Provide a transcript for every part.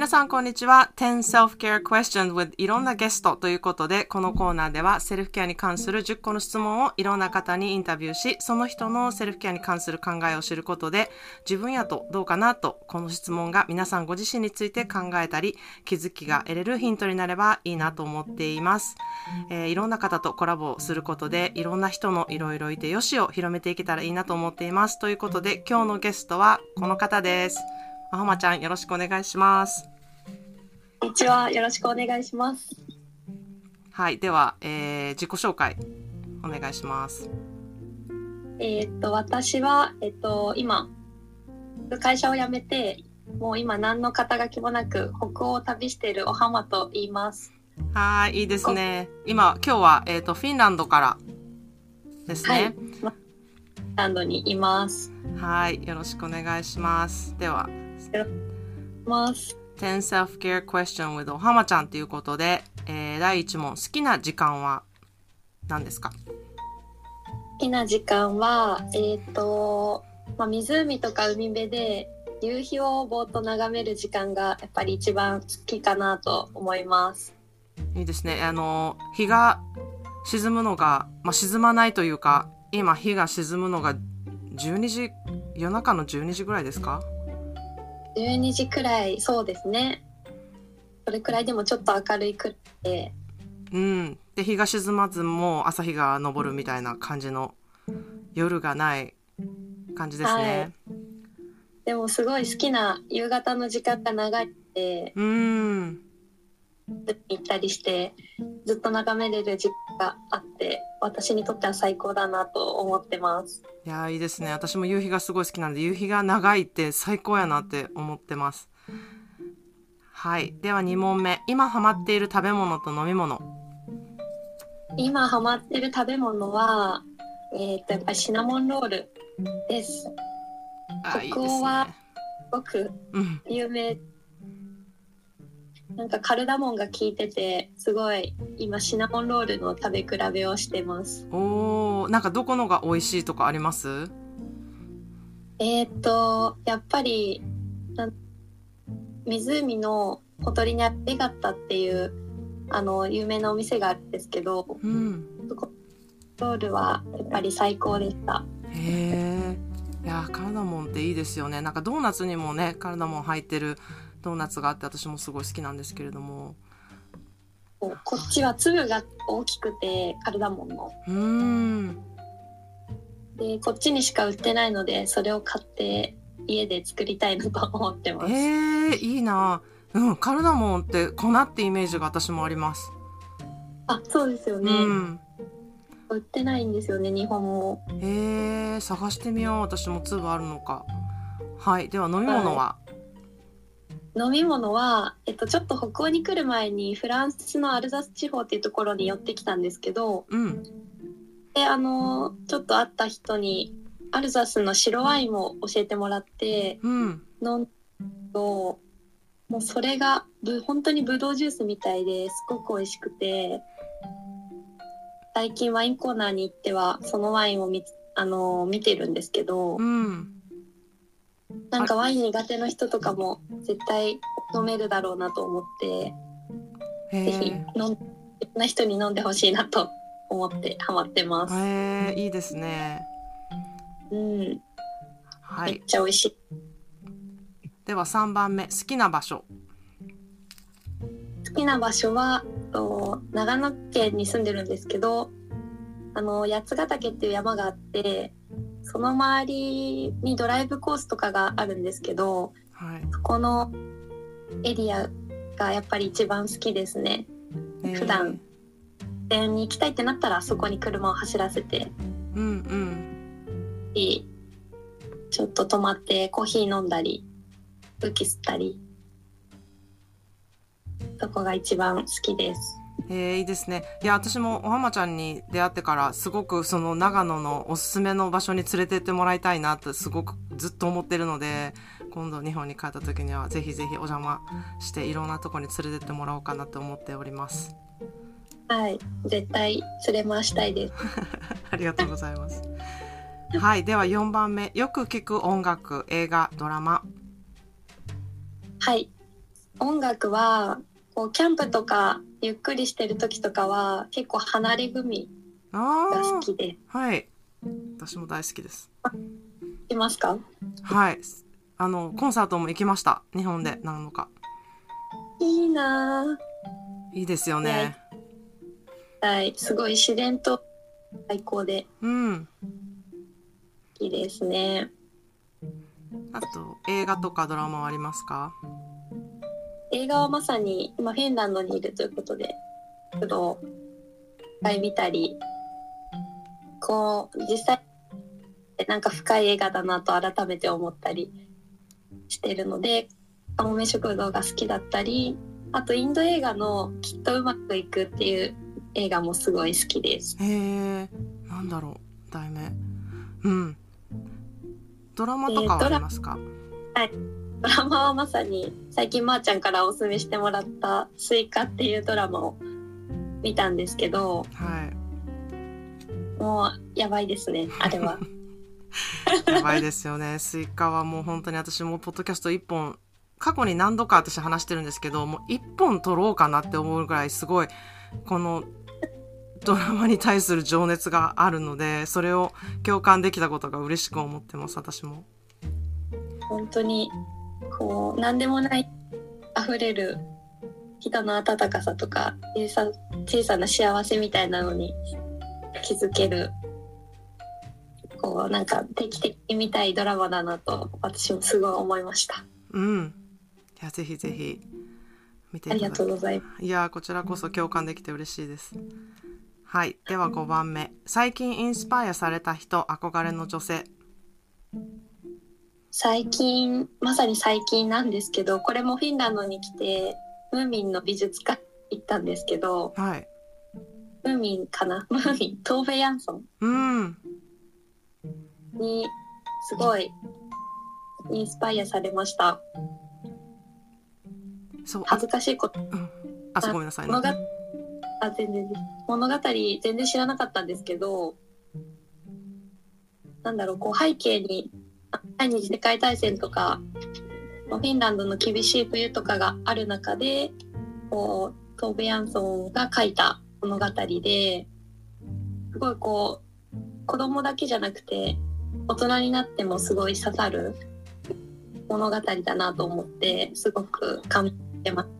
皆さんこんにちは。10 Self-Care Questions with いろんなゲストということで、このコーナーではセルフケアに関する10個の質問をいろんな方にインタビューし、その人のセルフケアに関する考えを知ることで、自分やとどうかなと、この質問が皆さんご自身について考えたり、気づきが得れるヒントになればいいなと思っています。えー、いろんな方とコラボをすることで、いろんな人のいろいろいてよしを広めていけたらいいなと思っています。ということで、今日のゲストはこの方です。あはまちゃんよろしくお願いします。こんにちは。よろしくお願いします。はい。では、えー、自己紹介、お願いします。えー、っと、私は、えっと、今、会社を辞めて、もう今何の肩書きもなく、北欧を旅しているおはまと言います。はい、いいですね。今、今日は、えっ、と、フィンランドからですね。はい、フィンランドにいます。はい、よろしくお願いします。では、よろしくお願いします。10 Self-Care Question with おはまちゃんということで、えー、第1問、好きな時間は何ですか？好きな時間は、えっ、ー、と、まあ、湖とか海辺で夕日をぼーっと眺める時間がやっぱり一番好きかなと思います。いいですね。あの、日が沈むのが、まあ、沈まないというか、今日が沈むのが12時、夜中の12時ぐらいですか？12時くらいそうですね。それくらいでもちょっと明るいくってうん。で日が沈まずもう朝日が昇るみたいな感じの夜がない感じですね、はい、でもすごい好きな夕方の時間が長いってうん行ったりしてずっと眺めれる時間があって私にとっては最高だなと思ってます。いやいいですね。私も夕日がすごい好きなんで夕日が長いって最高やなって思ってます。はい。では2問目。今ハマっている食べ物と飲み物。今ハマってる食べ物はえっ、ー、とやっぱりシナモンロールです。北欧はすごく有名、うんなんかカルダモンが効いててすごい今シナモンロールの食べ比べをしてます。おーなんかどこのが美味しいとかあります？えっ、とやっぱり湖のほとりにあるレガッタっていうあの有名なお店があるんですけど、うん、ロールはやっぱり最高でした。へえいやカルダモンっていいですよね。なんかドーナツにもねカルダモン入ってるドーナツがあって私もすごい好きなんですけれども。こっちは粒が大きくてカルダモンのうん。でこっちにしか売ってないのでそれを買って家で作りたいなと思ってます。えー、いいな。うんカルダモンって粉ってイメージが私もあります。あそうですよね、うん、売ってないんですよね日本も。へえ探してみよう。私も粒あるのか。はいでは飲み物は、はい飲み物は、えっと、ちょっと北欧に来る前にフランスのアルザス地方っていうところに寄ってきたんですけど、うん、であのちょっと会った人にアルザスの白ワインも教えてもらって、うん、飲んともうそれがぶ本当にブドウジュースみたいですごく美味しくて最近ワインコーナーに行ってはそのワインを見あの見てるんですけど。うんなんかワイン苦手な人とかも絶対飲めるだろうなと思ってぜひ飲んな人に飲んでほしいなと思ってハマってます。へいいですね。うん。はい。めっちゃ美味しい。では3番目好きな場所。好きな場所はと長野県に住んでるんですけど、あの八ヶ岳っていう山があって。その周りにドライブコースとかがあるんですけど、はい、そこのエリアがやっぱり一番好きですね。えー、普段。店に行きたいってなったらそこに車を走らせて、うんうん、ちょっと泊まってコーヒー飲んだり空気吸ったり。そこが一番好きです。えー、いいですね。いや、私もお浜ちゃんに出会ってから、すごくその長野のおすすめの場所に連れてってもらいたいなってすごくずっと思ってるので、今度日本に帰った時にはぜひぜひお邪魔していろんなとこに連れてってもらおうかなと思っております。はい、絶対連れ回したいです。ありがとうございます。はい、では4番目、よく聞く音楽、映画、ドラマ。はい、音楽はこうキャンプとかゆっくりしてる時とかは結構離れ組が好きで。はい。私も大好きです。いますか？はい。あのコンサートも行きました。日本で何度か。いいな。いいですよね。はい。すごい自然と最高で。うん。いいですね。あと映画とかドラマはありますか？映画はまさに今フィンランドにいるということでちょっと一回見たりこう実際なんか深い映画だなと改めて思ったりしてるので「かもめ食堂」が好きだったりあとインド映画の「きっとうまくいく」っていう映画もすごい好きです。へえなんだろう。題名。うん。ドラマとかはありますか、えー、はいドラマはまさに最近まーちゃんからおすすめしてもらった「すいか」っていうドラマを見たんですけど、はい、もうやばいですねあれは。やばいですよねすいかはもう本当に私もポッドキャスト1本過去に何度か私話してるんですけどもう1本録ろうかなって思うぐらいすごいこのドラマに対する情熱があるのでそれを共感できたことが嬉しく思ってます私も。本当にこう何でもない溢れる人の温かさとか小さ小さな幸せみたいなのに気づけるこうなんか定期的に見たいドラマだなと私もすごい思いました。うん。いやぜひぜひ見てありがとうございます。いやこちらこそ共感できて嬉しいです。はい。では5番目。最近インスパイアされた人、憧れの女性。最近、まさに最近なんですけど、これもフィンランドに来て、ムーミンの美術館行ったんですけど、はい。ムーミンかな？ムーミン、トーベ・ヤンソン。うん。に、すごい、インスパイアされました。そう。恥ずかしいこと。うん、あ、ごめんなさい、ね、物語、あ、全然物語全然知らなかったんですけど、なんだろう、こう背景に第二次世界大戦とかフィンランドの厳しい冬とかがある中でこうトーベ・ヤンソンが書いた物語ですごいこう子供だけじゃなくて大人になってもすごい刺さる物語だなと思ってすごく感じてます。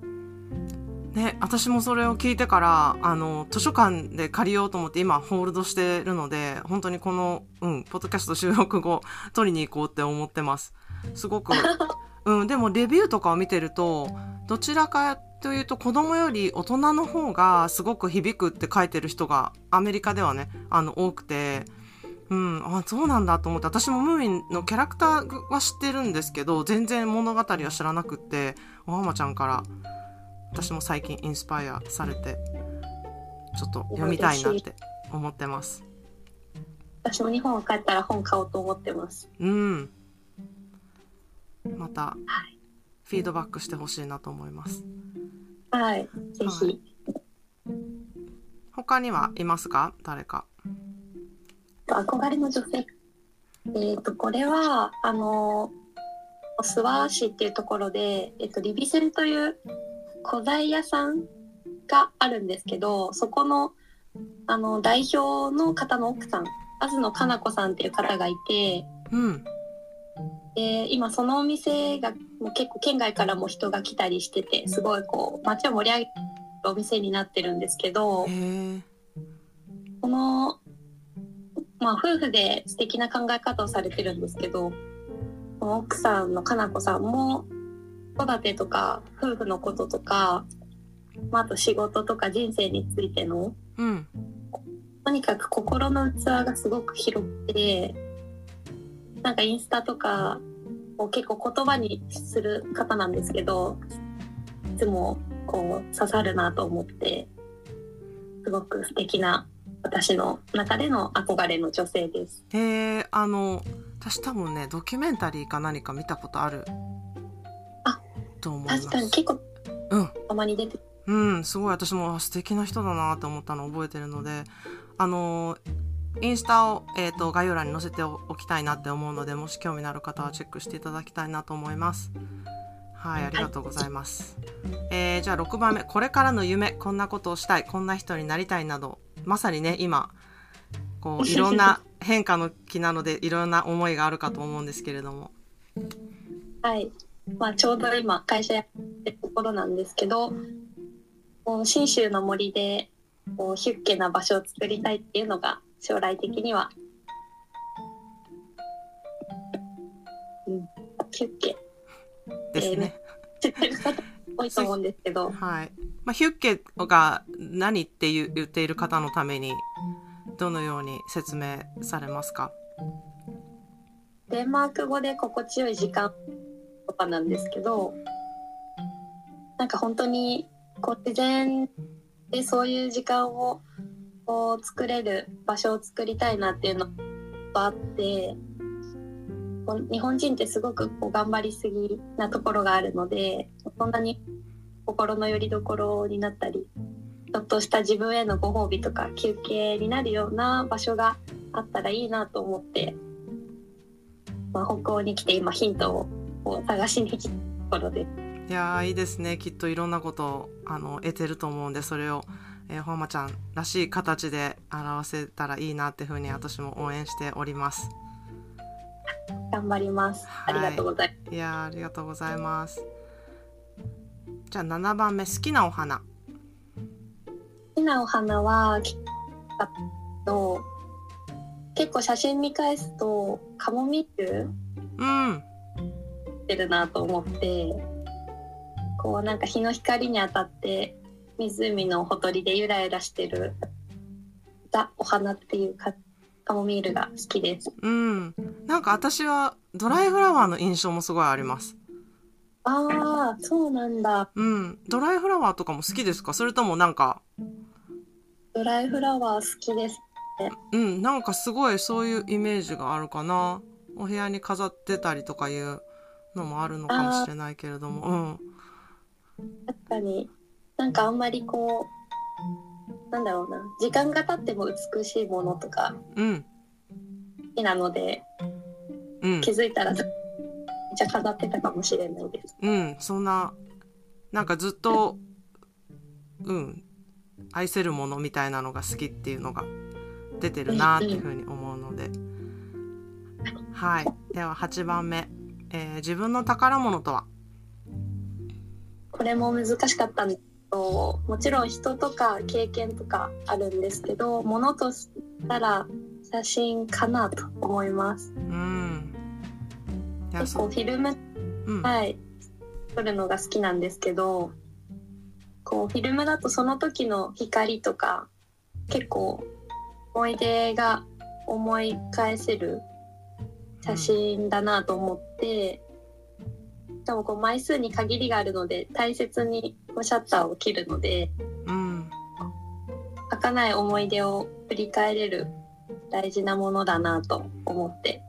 ね、私もそれを聞いてからあの図書館で借りようと思って今ホールドしてるので本当にこの、うん、ポッドキャスト収録後取りに行こうって思ってますすごく、うん、でもレビューとかを見てるとどちらかというと子供より大人の方がすごく響くって書いてる人がアメリカではねあの多くて。うん、あそうなんだと思って私もムーミンのキャラクターは知ってるんですけど全然物語は知らなくっておはまちゃんから私も最近インスパイアされてちょっと読みたいなって思ってます。私も日本帰ったら本買おうと思ってます。うん。また、フィードバックしてほしいなと思います。はい。ぜひ、はい、他にはいますか？誰か。憧れの女性。えっ、ー、とこれはあの諏訪市っていうところで、えっ、ー、とリビセンという古材屋さんがあるんですけどそこのあの代表の方の奥さん東野かな子さんっていう方がいて、うん、で今そのお店がもう結構県外からも人が来たりしててすごいこう街を盛り上げるお店になってるんですけどこの、まあ、夫婦で素敵な考え方をされてるんですけど奥さんのかな子さんも育てとか夫婦のこととか、まあ、あと仕事とか人生についての、うん、とにかく心の器がすごく広くてなんかインスタとかを結構言葉にする方なんですけどいつもこう刺さるなと思ってすごく素敵な私の中での憧れの女性です。へえあの私多分ねドキュメンタリーか何か見たことあると思います確かに結構、うん、たまに出てうんすごい私も素敵な人だなと思ったのを覚えてるのであのインスタを、えーと、概要欄に載せておきたいなって思うのでもし興味のある方はチェックしていただきたいなと思います。はい、ありがとうございます。えー、じゃあ6番目、これからの夢、こんなことをしたい、こんな人になりたいなど、まさにね、今、こう、いろんな変化の気なので、いろんな思いがあるかと思うんですけれども。はい。まあ、ちょうど今、会社やってるところなんですけど、信州の森で、こう、ヒュッケな場所を作りたいっていうのが、将来的には、うん、ヒュッケですね。多いと思うんですけど。はい。まあ、ヒュッケが何って言っている方のために、どのように説明されますか？デンマーク語で心地よい時間とかなんですけど、なんか本当にこう自然でそういう時間をこう作れる場所を作りたいなっていうのがあって、日本人ってすごくこう頑張りすぎなところがあるのでそんなに心の拠り所になったりちょっとした自分へのご褒美とか休憩になるような場所があったらいいなと思って、まあ、北欧に来て今ヒントを探しに来たところです。いやいいですねきっといろんなことをあの得てると思うんでそれを、えー、ほんまちゃんらしい形で表せたらいいなっていうふうに私も応援しております。頑張ります。ありがとうございます。いやありがとうございます。じゃあ7番目好きなお花。好きなお花はと結構写真見返すとカモミール？うんてるなと思ってこうなんか日の光に当たって湖のほとりでゆらゆらしてるザお花っていうかカモミールが好きです。うん。なんか私はドライフラワーの印象もすごいあります。ああ、そうなんだ。うん。ドライフラワーとかも好きですか？それともなんか。ドライフラワー好きですね。うん。なんかすごいそういうイメージがあるかな。お部屋に飾ってたりとかいうのもあるのかもしれないけれども。うん。確かに。なんかあんまりこう、なんだろうな。時間が経っても美しいものとか好きなので、うん、気づいたらじゃ飾ってたかもしれないです。うん、そんななんかずっとうん。愛せるものみたいなのが好きっていうのが出てるなっていうふうに思うので、はい。では8番目、えー、自分の宝物とは？これも難しかったんですともちろん人とか経験とかあるんですけどものとしたら写真かなと思います。うん、結構フィルム、うん、はい。撮るのが好きなんですけどこうフィルムだとその時の光とか結構思い出が思い返せる写真だなと思って、しかもこう枚数に限りがあるので大切にシャッターを切るので、うん、儚い思い出を振り返れる大事なものだなと思って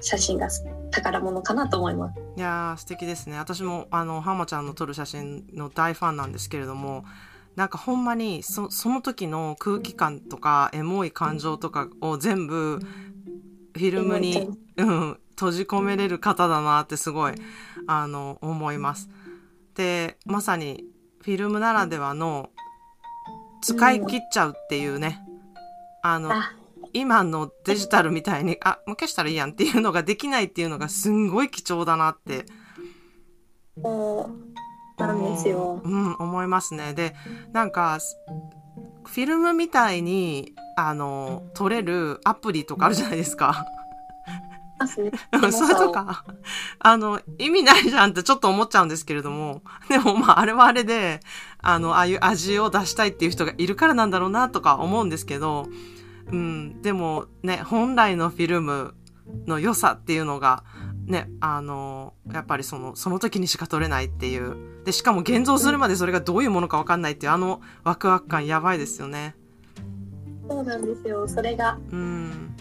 写真が宝物かなと思います。いや素敵ですね。私もあの浜ちゃんの撮る写真の大ファンなんですけれどもなんかほんまにそその時の空気感とかエモい感情とかを全部フィルムに、うん、閉じ込めれる方だなってすごいあの思います。でまさにフィルムならではの使い切っちゃうっていうね、あの今のデジタルみたいにあもう消したらいいやんっていうのができないっていうのがすんごい貴重だなって。なんですよ。うん、思いますね。で、なんか、フィルムみたいに、あの、撮れるアプリとかあるじゃないですか。ますね。それとか、あの、意味ないじゃんってちょっと思っちゃうんですけれども、でもまあ、あれはあれで、あの、ああいう味を出したいっていう人がいるからなんだろうなとか思うんですけど、うん、でもね、本来のフィルムの良さっていうのが、ね、あの、やっぱりその、その時にしか撮れないっていう。で、しかも現像するまでそれがどういうものかわかんないっていう、あのワクワク感やばいですよね。そうなんですよ。それが。うん。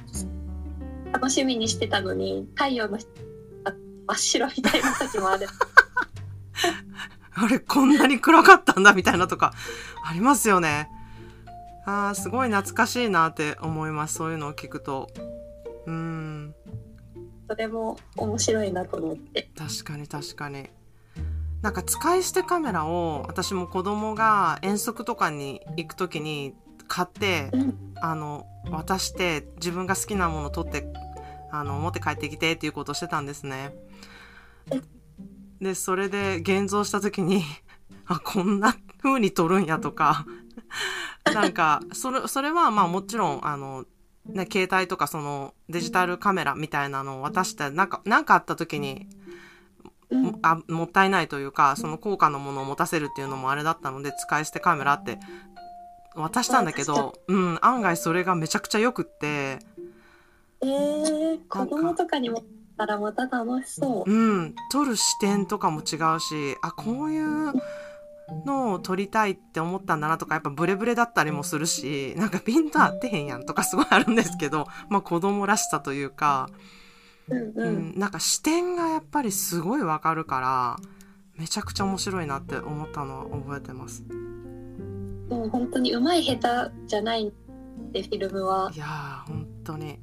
楽しみにしてたのに太陽の真っ白みたいな時もある。あれこんなに暗かったんだみたいなとかありますよね。あーすごい懐かしいなって思います。そういうのを聞くと。うん。それも面白いなと思って。確かに確かに。なんか使い捨てカメラを私も子供が遠足とかに行く時に買って、うん、あの渡して自分が好きなもの撮ってあの持って帰ってきてっていうことをしてたんですね。でそれで現像した時に あこんな風に撮るんやとか なんかそれそれはまあもちろんあのね、携帯とかそのデジタルカメラみたいなのを渡してなんかなんかあった時にあもったいないというかその高価なものを持たせるっていうのもあれだったので使い捨てカメラって渡したんだけど、うん、案外それがめちゃくちゃよくって。えー、子供とかにもたらまた楽しそう。うん、撮る視点とかも違うし、あ、こういうのを撮りたいって思ったんだなとか、やっぱブレブレだったりもするし、なんかピント合ってへんやんとかすごいあるんですけど、まあ子供らしさというか、うん、うん、なんか視点がやっぱりすごいわかるから、めちゃくちゃ面白いなって思ったのは覚えてます。もう本当にうまい下手じゃないでフィルムは。いや本当に。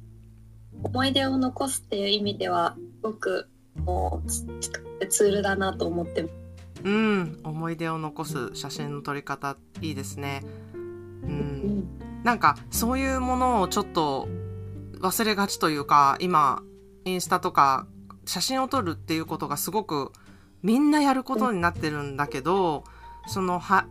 思い出を残すっていう意味ではすごくもうツールだなと思ってうん思い出を残す写真の撮り方いいですね。うん、うん、なんかそういうものをちょっと忘れがちというか今インスタとか写真を撮るっていうことがすごくみんなやることになってるんだけど、そのは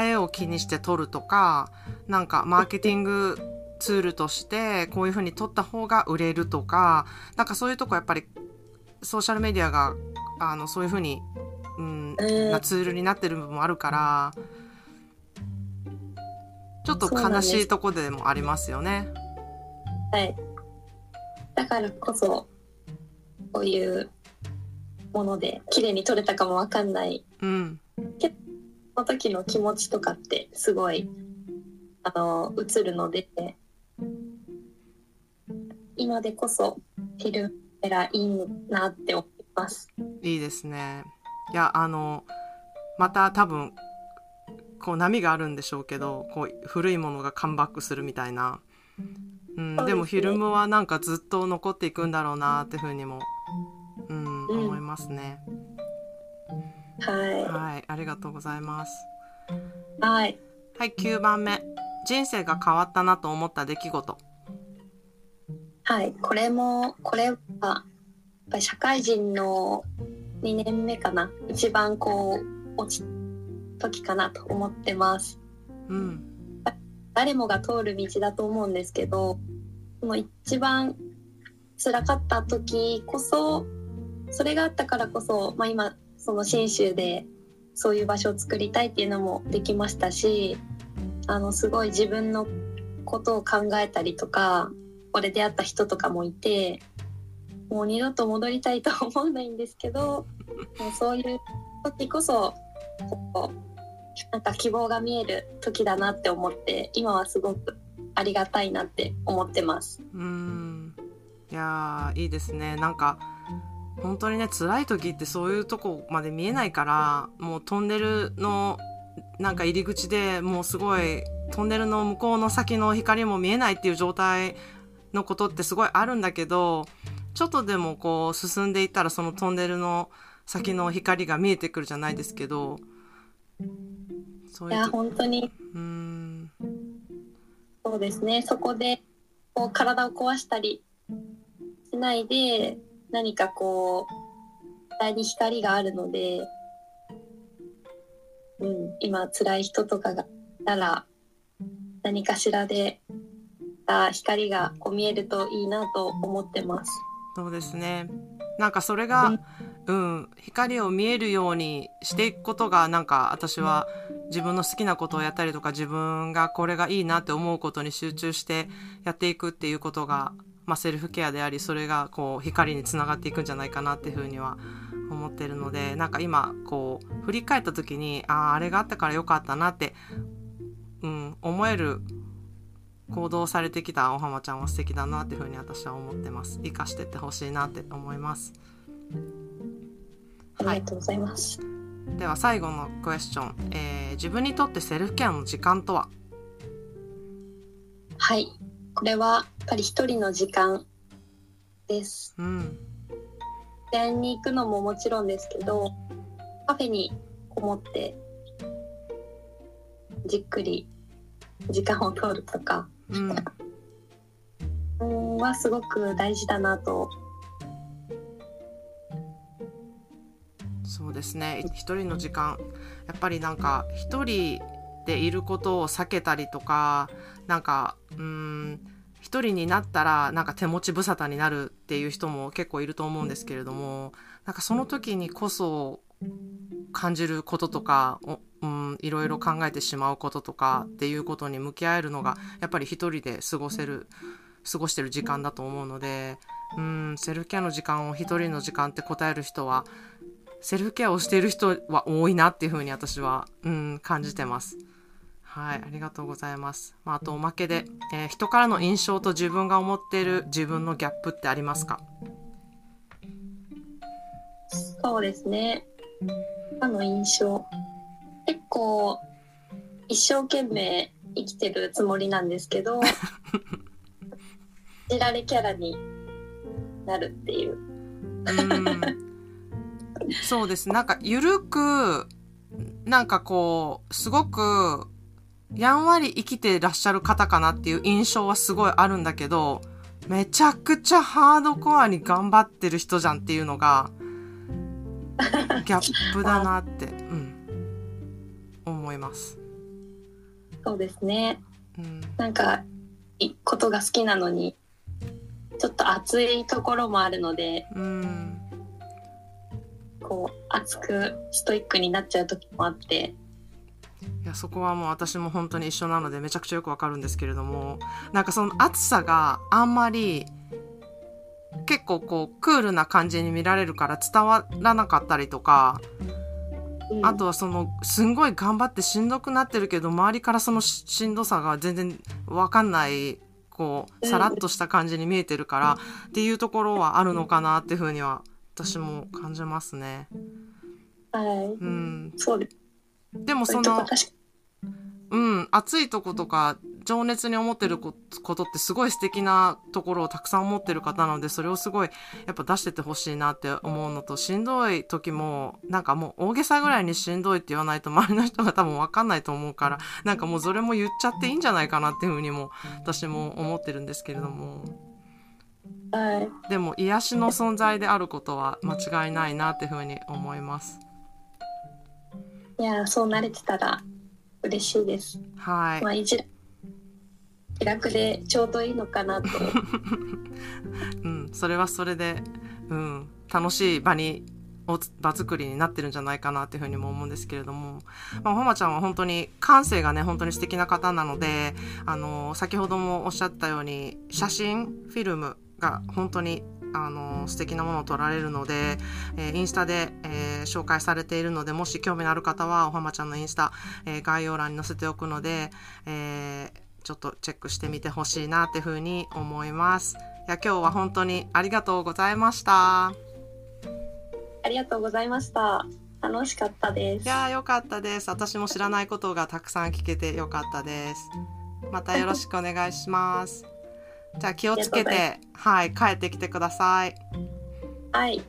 映えを気にして撮るとかなんかマーケティングツールとしてこういうふうに撮った方が売れるとかなんかそういうとこやっぱりソーシャルメディアがあのそういうふうに、うん、なツールになってる部分もあるからちょっと悲しいとこでもありますよね。はい。だからこそこういうもので綺麗に撮れたかもわかんない、うん、その時の気持ちとかってすごいあの映るので今でこそフィルメラいいなって思います。いいですね。いやあのまた多分こう波があるんでしょうけどこう古いものがカムバックするみたいな、うん、でもフィルムはなんかずっと残っていくんだろうなっていうふうにも、うん、うん、思いますね。はい、はい、ありがとうございます。はい。はい、9番目。人生が変わったなと思った出来事。はい、これもこれはやっぱり社会人の2年目かな一番こう落ち時かなと思ってます。うん、誰もが通る道だと思うんですけどその一番辛かった時こそそれがあったからこそ、まあ、今その信州でそういう場所を作りたいっていうのもできましたしあのすごい自分のことを考えたりとかこれ出会った人とかもいてもう二度と戻りたいとは思わないんですけどもうそういう時こそこうなんか希望が見える時だなって思って今はすごくありがたいなって思ってます。うんいやいいですねなんか本当にね辛い時ってそういうとこまで見えないからもうトンネルのなんか入り口でもうすごいトンネルの向こうの先の光も見えないっていう状態のことってすごいあるんだけどちょっとでもこう進んでいったらそのトンネルの先の光が見えてくるじゃないですけどそういういや本当に。うん。そうですね。そこでこう体を壊したりしないで何かこう体に光があるので、うん、今辛い人とかがいたら何かしらでた光がこう見えるといいなと思ってます。そうですね。なんかそれが、うん、光を見えるようにしていくことがなんか私は自分の好きなことをやったりとか自分がこれがいいなって思うことに集中してやっていくっていうことが、まあ、セルフケアでありそれがこう光につながっていくんじゃないかなっていうふうには思ってるのでなんか今こう振り返った時にあああれがあったからよかったなって、うん、思える行動されてきたお浜ちゃんは素敵だなっていうふうに私は思ってます。生かしてってほしいなって思います。ありがとうございます、はい、では最後のクエスチョン、えー、自分にとってセルフケアの時間とは？はい。これはやっぱり一人の時間です、うん、園に行くのももちろんですけどカフェにこもってじっくり時間を通るとか、うん、はすごく大事だなとそうですね一人の時間やっぱりなん。か一人でいることを避けたりとかなん。かうん。一人になったらなん。か手持ち無沙汰になるっていう人も結構いると思うん。ですけれどもなん。かその時にこそ感じることとか、うん、いろいろ考えてしまうこととかっていうことに向き合えるのがやっぱり一人で過ごせる過ごしてる時間だと思うので、うん、セルフケアの時間を一人の時間って答える人はセルフケアをしている人は多いなっていうふうに私は、うん、感じてます。はい、ありがとうございます。まあ、あとおまけで、えー、人からの印象と自分が思っている自分のギャップってありますか？そうですね。あの印象。結構、一生懸命生きてるつもりなんですけど、知られキャラになるっていう。うそうです。なんか、ゆるく、なんかこう、すごくやんわり生きてらっしゃる方かなっていう印象はすごいあるんだけど、めちゃくちゃハードコアに頑張ってる人じゃんっていうのが、ギャップだなって、うん、思います。そうですね。うん、なんか、ことが好きなのに、ちょっと熱いところもあるので、うん、こう、熱くストイックになっちゃう時もあって、いやそこはもう私も本当に一緒なのでめちゃくちゃよくわかるんですけれどもなんかその暑さがあんまり結構こうクールな感じに見られるから伝わらなかったりとか、あとはそのすんごい頑張ってしんどくなってるけど周りからそのしんどさが全然わかんないこうさらっとした感じに見えてるから、っていうところはあるのかなっていうふうには私も感じますね。はい。うん。そうでもその、うん、熱いとことか、情熱に思ってることってすごい素敵なところをたくさん思ってる方なので、それをすごいやっぱ出しててほしいなって思うのと、しんどい時も、なんかもう大げさぐらいにしんどいって言わないと周りの人が多分わかんないと思うから、なんかもうそれも言っちゃっていいんじゃないかなっていうふうにも私も思ってるんですけれども。はい。でも癒しの存在であることは間違いないなっていうふうに思います。いやそうなれてたら嬉しいです。はい。まあいじ気楽でちょうどいいのかなと。うん、それはそれで、うん、楽しい場に場作りになってるんじゃないかなっていうふうにも思うんですけれども、まあ、ほまちゃんは本当に感性がね本当に素敵な方なのであの先ほどもおっしゃったように写真フィルムが本当にあの素敵なものを撮られるので、えー、インスタで、えー、紹介されているのでもし興味のある方はおはまちゃんのインスタ、えー、概要欄に載せておくので、えちょっとチェックしてみてほしいなっていうふうに思います。いや今日は本当にありがとうございました。ありがとうございました。楽しかったです。いや良かったです。私も知らないことがたくさん聞けて良かったです。またよろしくお願いします。じゃあ気をつけて、はい、帰ってきてください。はい。